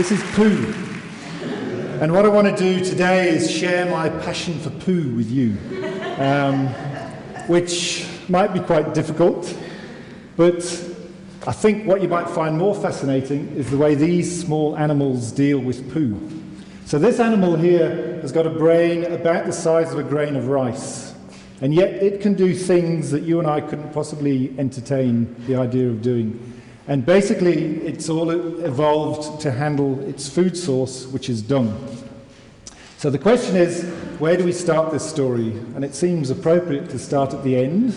This is poo. And what I want to do today is share my passion for poo with you, um, which might be quite difficult, but I think what you might find more fascinating is the way these small animals deal with poo. So this animal here has got a brain about the size of a grain of rice, and yet it can do things that you and I couldn't possibly entertain the idea of doing. And basically, it's all evolved to handle its food source, which is dung. So the question is, where do we start this story? And it seems appropriate to start at the end,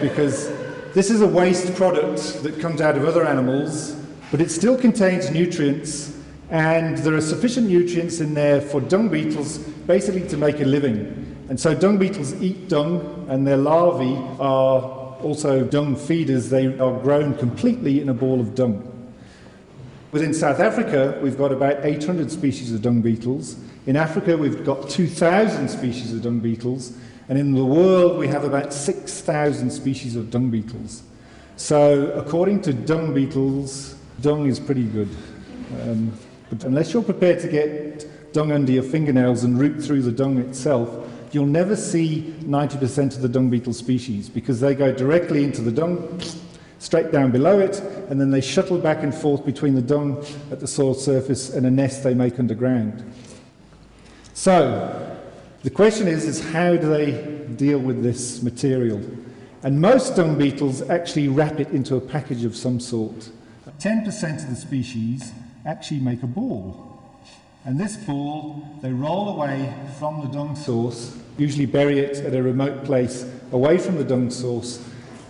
because this is a waste product that comes out of other animals, but it still contains nutrients, and there are sufficient nutrients in there for dung beetles basically to make a living. And so dung beetles eat dung, and their larvae are also dung feeders, they are grown completely in a ball of dung. Within South Africa, we've got about 800 species of dung beetles. In Africa, we've got 2,000 species of dung beetles. And in the world, we have about 6,000 species of dung beetles. So, according to dung beetles, dung is pretty good. Um, but unless you're prepared to get dung under your fingernails and root through the dung itself, you'll never see 90% of the dung beetle species because they go directly into the dung, straight down below it, and then they shuttle back and forth between the dung at the soil surface and a nest they make underground. So, the question is, is how do they deal with this material? And most dung beetles actually wrap it into a package of some sort. 10% of the species actually make a ball. And this ball, they roll away from the dung source usually bury it at a remote place away from the dung source,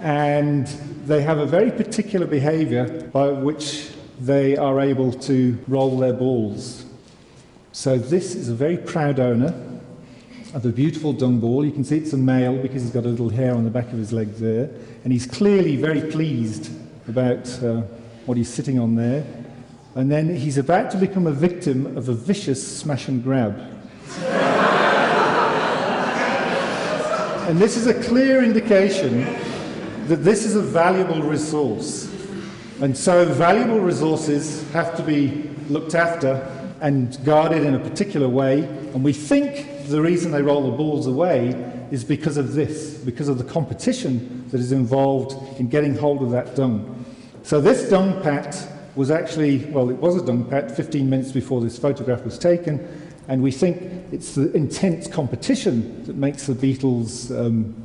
and they have a very particular behavior by which they are able to roll their balls. So this is a very proud owner of a beautiful dung ball. You can see it's a male because he's got a little hair on the back of his leg there, and he's clearly very pleased about uh, what he's sitting on there. And then he's about to become a victim of a vicious smash and grab. And this is a clear indication that this is a valuable resource. And so valuable resources have to be looked after and guarded in a particular way. And we think the reason they roll the balls away is because of this, because of the competition that is involved in getting hold of that dung. So this dung pat was actually, well, it was a dung pat 15 minutes before this photograph was taken, and we think it's the intense competition that makes the beetles um,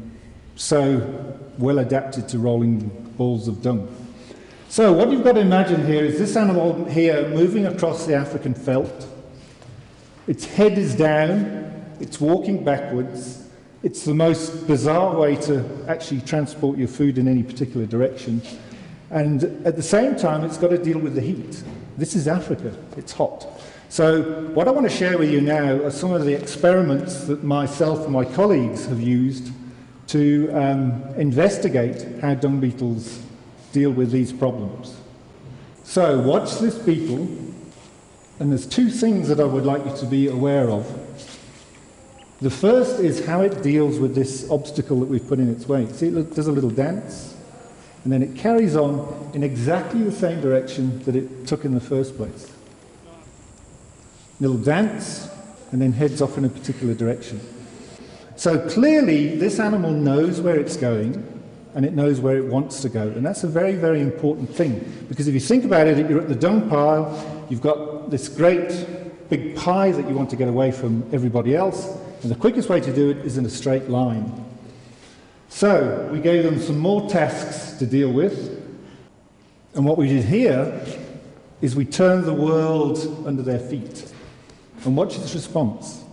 so well adapted to rolling balls of dung. So what you've got to imagine here is this animal here moving across the African veldt. Its head is down, it's walking backwards. It's the most bizarre way to actually transport your food in any particular direction. And at the same time, it's got to deal with the heat. This is Africa, it's hot. So what I want to share with you now are some of the experiments that myself and my colleagues have used to um, investigate how dung beetles deal with these problems. So watch this beetle, and there's two things that I would like you to be aware of. The first is how it deals with this obstacle that we've put in its way. See, it does a little dance, and then it carries on in exactly the same direction that it took in the first place It'll dance, and then heads off in a particular direction. So clearly, this animal knows where it's going and it knows where it wants to go. And that's a very, very important thing. Because if you think about it, you're at the dung pile, you've got this great big pie that you want to get away from everybody else, and the quickest way to do it is in a straight line. So we gave them some more tasks to deal with. And what we did here is we turned the world under their feet. And watch its response.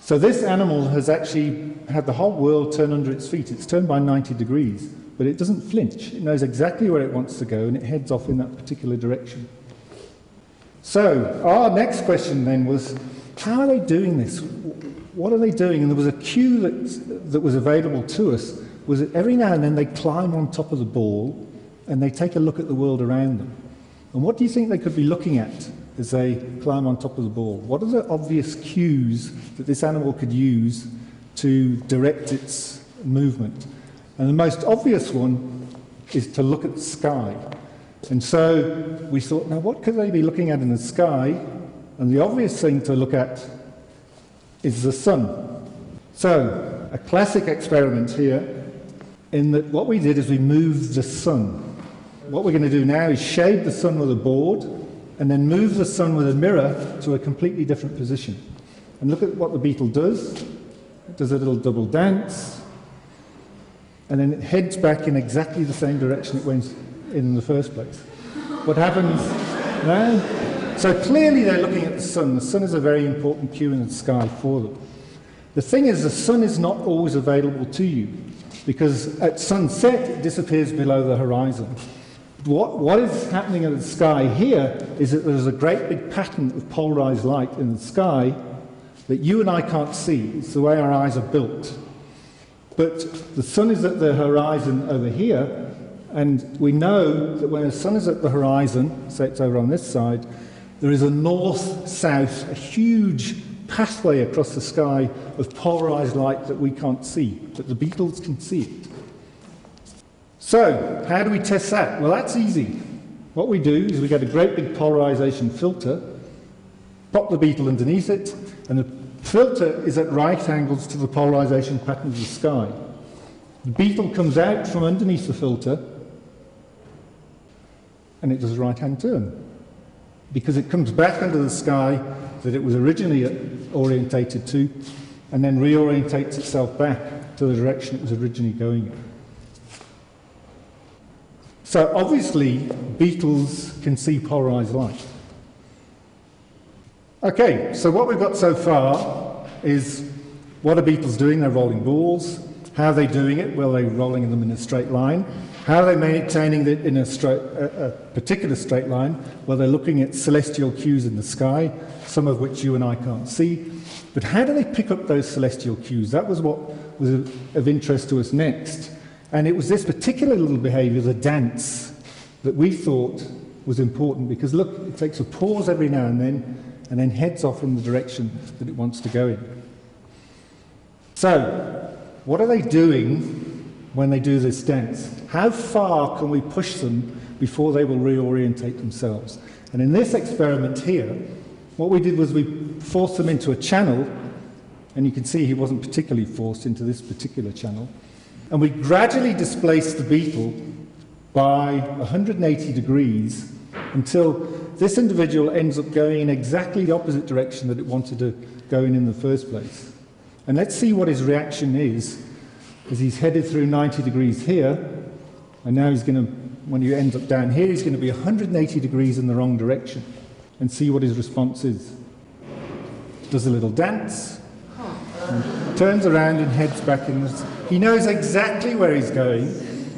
So this animal has actually had the whole world turn under its feet. It's turned by 90 degrees, but it doesn't flinch. It knows exactly where it wants to go and it heads off in that particular direction. So our next question then was, how are they doing this? What are they doing? And there was a cue that, that was available to us, was that every now and then they climb on top of the ball and they take a look at the world around them. And what do you think they could be looking at as they climb on top of the ball? What are the obvious cues that this animal could use to direct its movement? And the most obvious one is to look at the sky. And so we thought, now what could they be looking at in the sky? And the obvious thing to look at is the sun. So, a classic experiment here, in that what we did is we moved the sun. What we're going to do now is shade the sun with a board and then move the sun with a mirror to a completely different position. And look at what the beetle does. It does a little double dance, and then it heads back in exactly the same direction it went in the first place. What happens now? So clearly they're looking at the sun. The sun is a very important cue in the sky for them. The thing is, the sun is not always available to you because at sunset it disappears below the horizon. What, what is happening in the sky here is that there's a great big pattern of polarized light in the sky that you and I can't see. It's the way our eyes are built. But the sun is at the horizon over here, and we know that when the sun is at the horizon, say it's over on this side, there is a north south, a huge pathway across the sky of polarized light that we can't see, but the beetles can see it. So, how do we test that? Well, that's easy. What we do is we get a great big polarization filter, pop the beetle underneath it, and the filter is at right angles to the polarization pattern of the sky. The beetle comes out from underneath the filter, and it does a right hand turn. Because it comes back under the sky that it was originally orientated to, and then reorientates itself back to the direction it was originally going in. So obviously, beetles can see polarized light. Okay, so what we've got so far is what are beetles doing? They're rolling balls. How are they doing it? Well, they're rolling them in a straight line. How are they maintaining it in a, straight, a, a particular straight line? Well, they're looking at celestial cues in the sky, some of which you and I can't see. But how do they pick up those celestial cues? That was what was of interest to us next. And it was this particular little behavior, the dance, that we thought was important because look, it takes a pause every now and then and then heads off in the direction that it wants to go in. So, what are they doing when they do this dance? How far can we push them before they will reorientate themselves? And in this experiment here, what we did was we forced them into a channel, and you can see he wasn't particularly forced into this particular channel, and we gradually displaced the beetle by 180 degrees until this individual ends up going in exactly the opposite direction that it wanted to go in in the first place. And let's see what his reaction is as he's headed through 90 degrees here, and now he's going to, when he ends up down here, he's going to be 180 degrees in the wrong direction, and see what his response is. Does a little dance, turns around and heads back in. He knows exactly where he's going.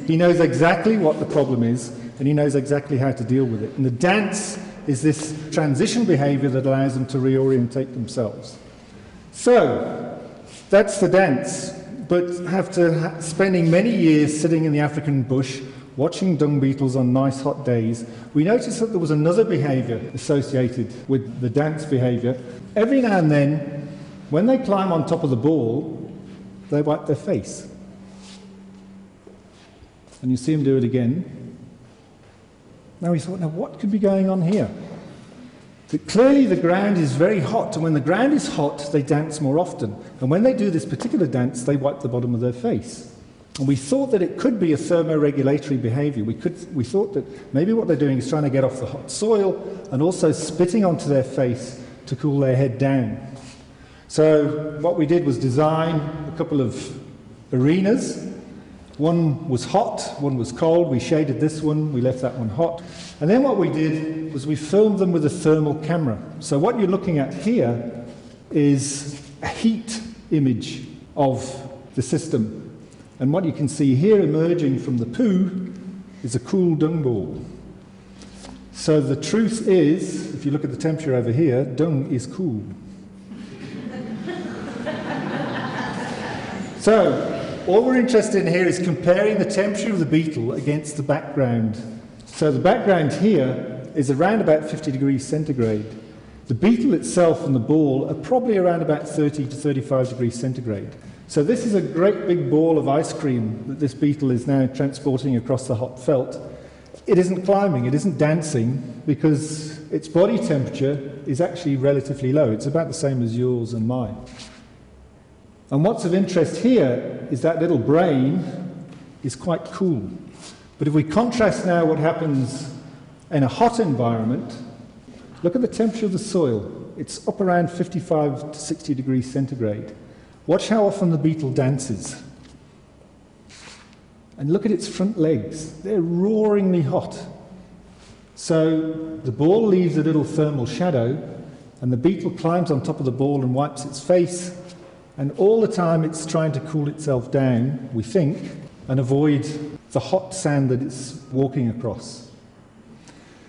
He knows exactly what the problem is, and he knows exactly how to deal with it. And the dance is this transition behavior that allows them to reorientate themselves. So, that's the dance. But after spending many years sitting in the African bush, watching dung beetles on nice hot days, we noticed that there was another behavior associated with the dance behavior. Every now and then, when they climb on top of the ball, they wipe their face. And you see them do it again. Now we thought, now what could be going on here? Clearly the ground is very hot, and when the ground is hot, they dance more often. And when they do this particular dance, they wipe the bottom of their face. And we thought that it could be a thermoregulatory behavior. We, could, we thought that maybe what they're doing is trying to get off the hot soil and also spitting onto their face to cool their head down. So, what we did was design a couple of arenas one was hot, one was cold. We shaded this one, we left that one hot. And then what we did was we filmed them with a thermal camera. So what you're looking at here is a heat image of the system. And what you can see here emerging from the poo is a cool dung ball. So the truth is, if you look at the temperature over here, dung is cool. so all we're interested in here is comparing the temperature of the beetle against the background. So the background here is around about 50 degrees centigrade. The beetle itself and the ball are probably around about 30 to 35 degrees centigrade. So this is a great big ball of ice cream that this beetle is now transporting across the hot veldt. It isn't climbing, it isn't dancing, because its body temperature is actually relatively low. It's about the same as yours and mine. And what's of interest here is that little brain is quite cool. But if we contrast now what happens in a hot environment, look at the temperature of the soil. It's up around 55 to 60 degrees centigrade. Watch how often the beetle dances. And look at its front legs. They're roaringly hot. So the ball leaves a little thermal shadow, and the beetle climbs on top of the ball and wipes its face. And all the time it's trying to cool itself down, we think, and avoid the hot sand that it's walking across.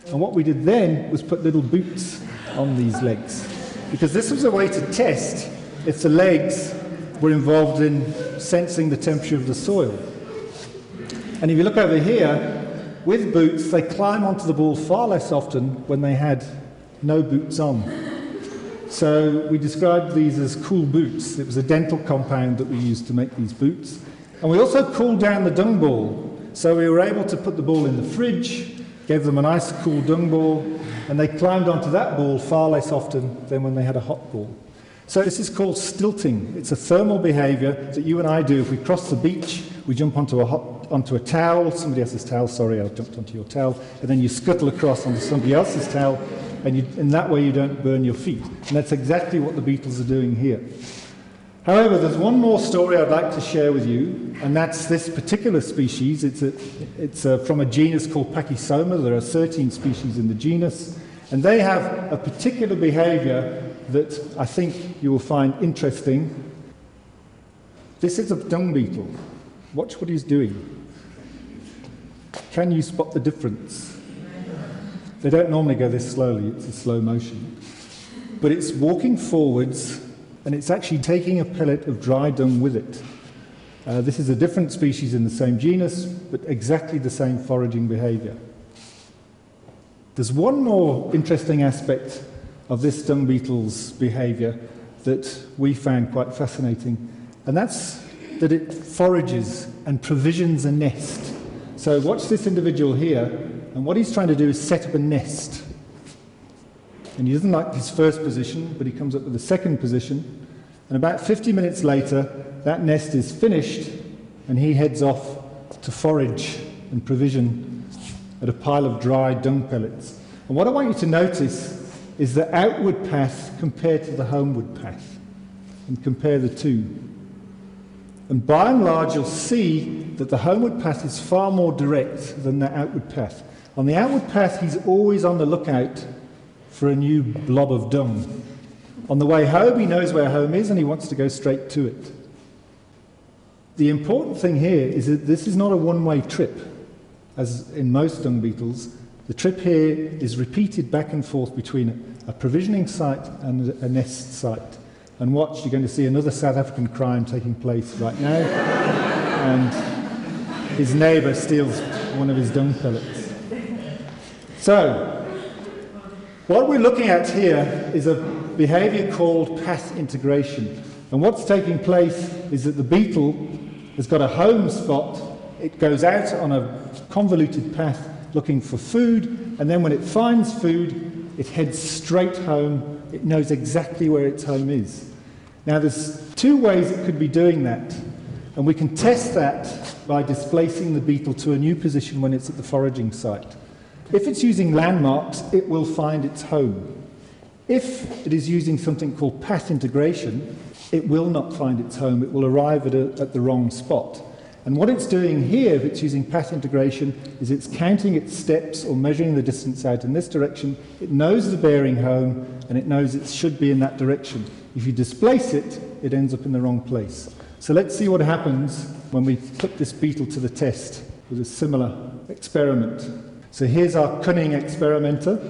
And what we did then was put little boots on these legs, because this was a way to test if the legs were involved in sensing the temperature of the soil. And if you look over here, with boots, they climb onto the ball far less often when they had no boots on. So we described these as cool boots. It was a dental compound that we used to make these boots. And we also cooled down the dung ball. So we were able to put the ball in the fridge, gave them a nice cool dung ball, and they climbed onto that ball far less often than when they had a hot ball. So this is called stilting. It's a thermal behavior that you and I do if we cross the beach, we jump onto a, hot, onto a towel, somebody else's towel, sorry, I jumped onto your towel, and then you scuttle across onto somebody else's towel, and you, in that way you don't burn your feet. And that's exactly what the beetles are doing here. However, there's one more story I'd like to share with you, and that's this particular species. It's, a, it's a, from a genus called Pachysoma. There are 13 species in the genus, and they have a particular behavior that I think you will find interesting. This is a dung beetle. Watch what he's doing. Can you spot the difference? They don't normally go this slowly, it's a slow motion. But it's walking forwards and it's actually taking a pellet of dry dung with it. Uh, this is a different species in the same genus, but exactly the same foraging behavior. There's one more interesting aspect of this dung beetle's behavior that we found quite fascinating, and that's that it forages and provisions a nest. So, watch this individual here, and what he's trying to do is set up a nest. And he doesn't like his first position, but he comes up with a second position. And about 50 minutes later, that nest is finished, and he heads off to forage and provision at a pile of dry dung pellets. And what I want you to notice is the outward path compared to the homeward path, and compare the two. And by and large, you'll see that the homeward path is far more direct than the outward path. On the outward path, he's always on the lookout for a new blob of dung. On the way home, he knows where home is and he wants to go straight to it. The important thing here is that this is not a one way trip, as in most dung beetles. The trip here is repeated back and forth between a provisioning site and a nest site. And watch, you're going to see another South African crime taking place right now. and his neighbour steals one of his dung pellets. So, what we're looking at here is a behaviour called path integration. And what's taking place is that the beetle has got a home spot, it goes out on a convoluted path looking for food, and then when it finds food, it heads straight home it knows exactly where its home is. Now, there's two ways it could be doing that, and we can test that by displacing the beetle to a new position when it's at the foraging site. If it's using landmarks, it will find its home. If it is using something called path integration, it will not find its home. It will arrive at, a, at the wrong spot. And what it's doing here, if it's using path integration, is it's counting its steps or measuring the distance out in this direction. It knows the bearing home, and it knows it should be in that direction. If you displace it, it ends up in the wrong place. So let's see what happens when we put this beetle to the test with a similar experiment. So here's our cunning experimenter.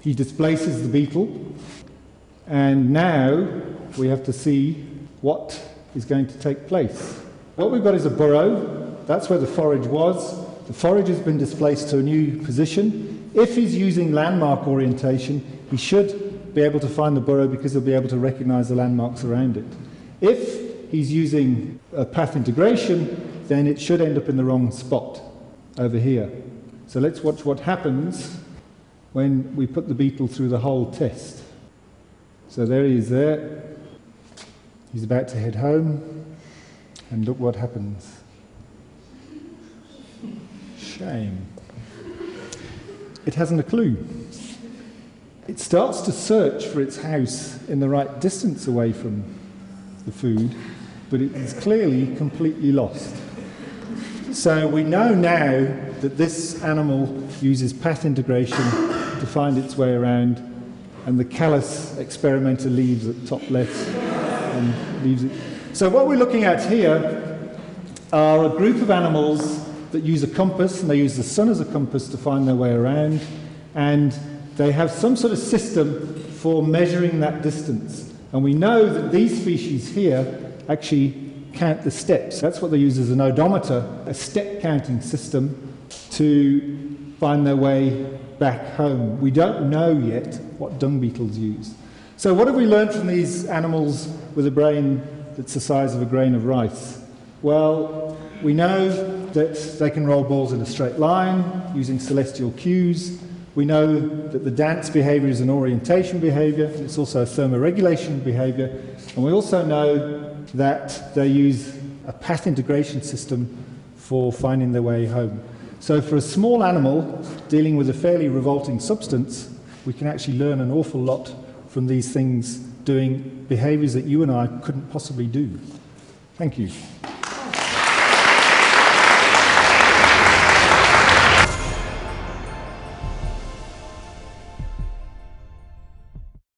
He displaces the beetle, and now we have to see what is going to take place. What we've got is a burrow. That's where the forage was. The forage has been displaced to a new position. If he's using landmark orientation, he should be able to find the burrow because he'll be able to recognize the landmarks around it. If he's using path integration, then it should end up in the wrong spot over here. So let's watch what happens when we put the beetle through the whole test. So there he is there. He's about to head home. And look what happens. Shame. It hasn't a clue. It starts to search for its house in the right distance away from the food, but it is clearly completely lost. So we know now that this animal uses path integration to find its way around, and the callous experimenter leaves at top left and leaves it. So what we're looking at here are a group of animals that use a compass, and they use the sun as a compass to find their way around, and they have some sort of system for measuring that distance. And we know that these species here actually count the steps. That's what they use as an odometer, a step counting system to find their way back home. We don't know yet what dung beetles use. So, what have we learned from these animals with a brain that's the size of a grain of rice? Well, we know that they can roll balls in a straight line using celestial cues. We know that the dance behavior is an orientation behavior, it's also a thermoregulation behavior. And we also know that they use a path integration system for finding their way home. So, for a small animal dealing with a fairly revolting substance, we can actually learn an awful lot from these things doing behaviors that you and I couldn't possibly do. Thank you.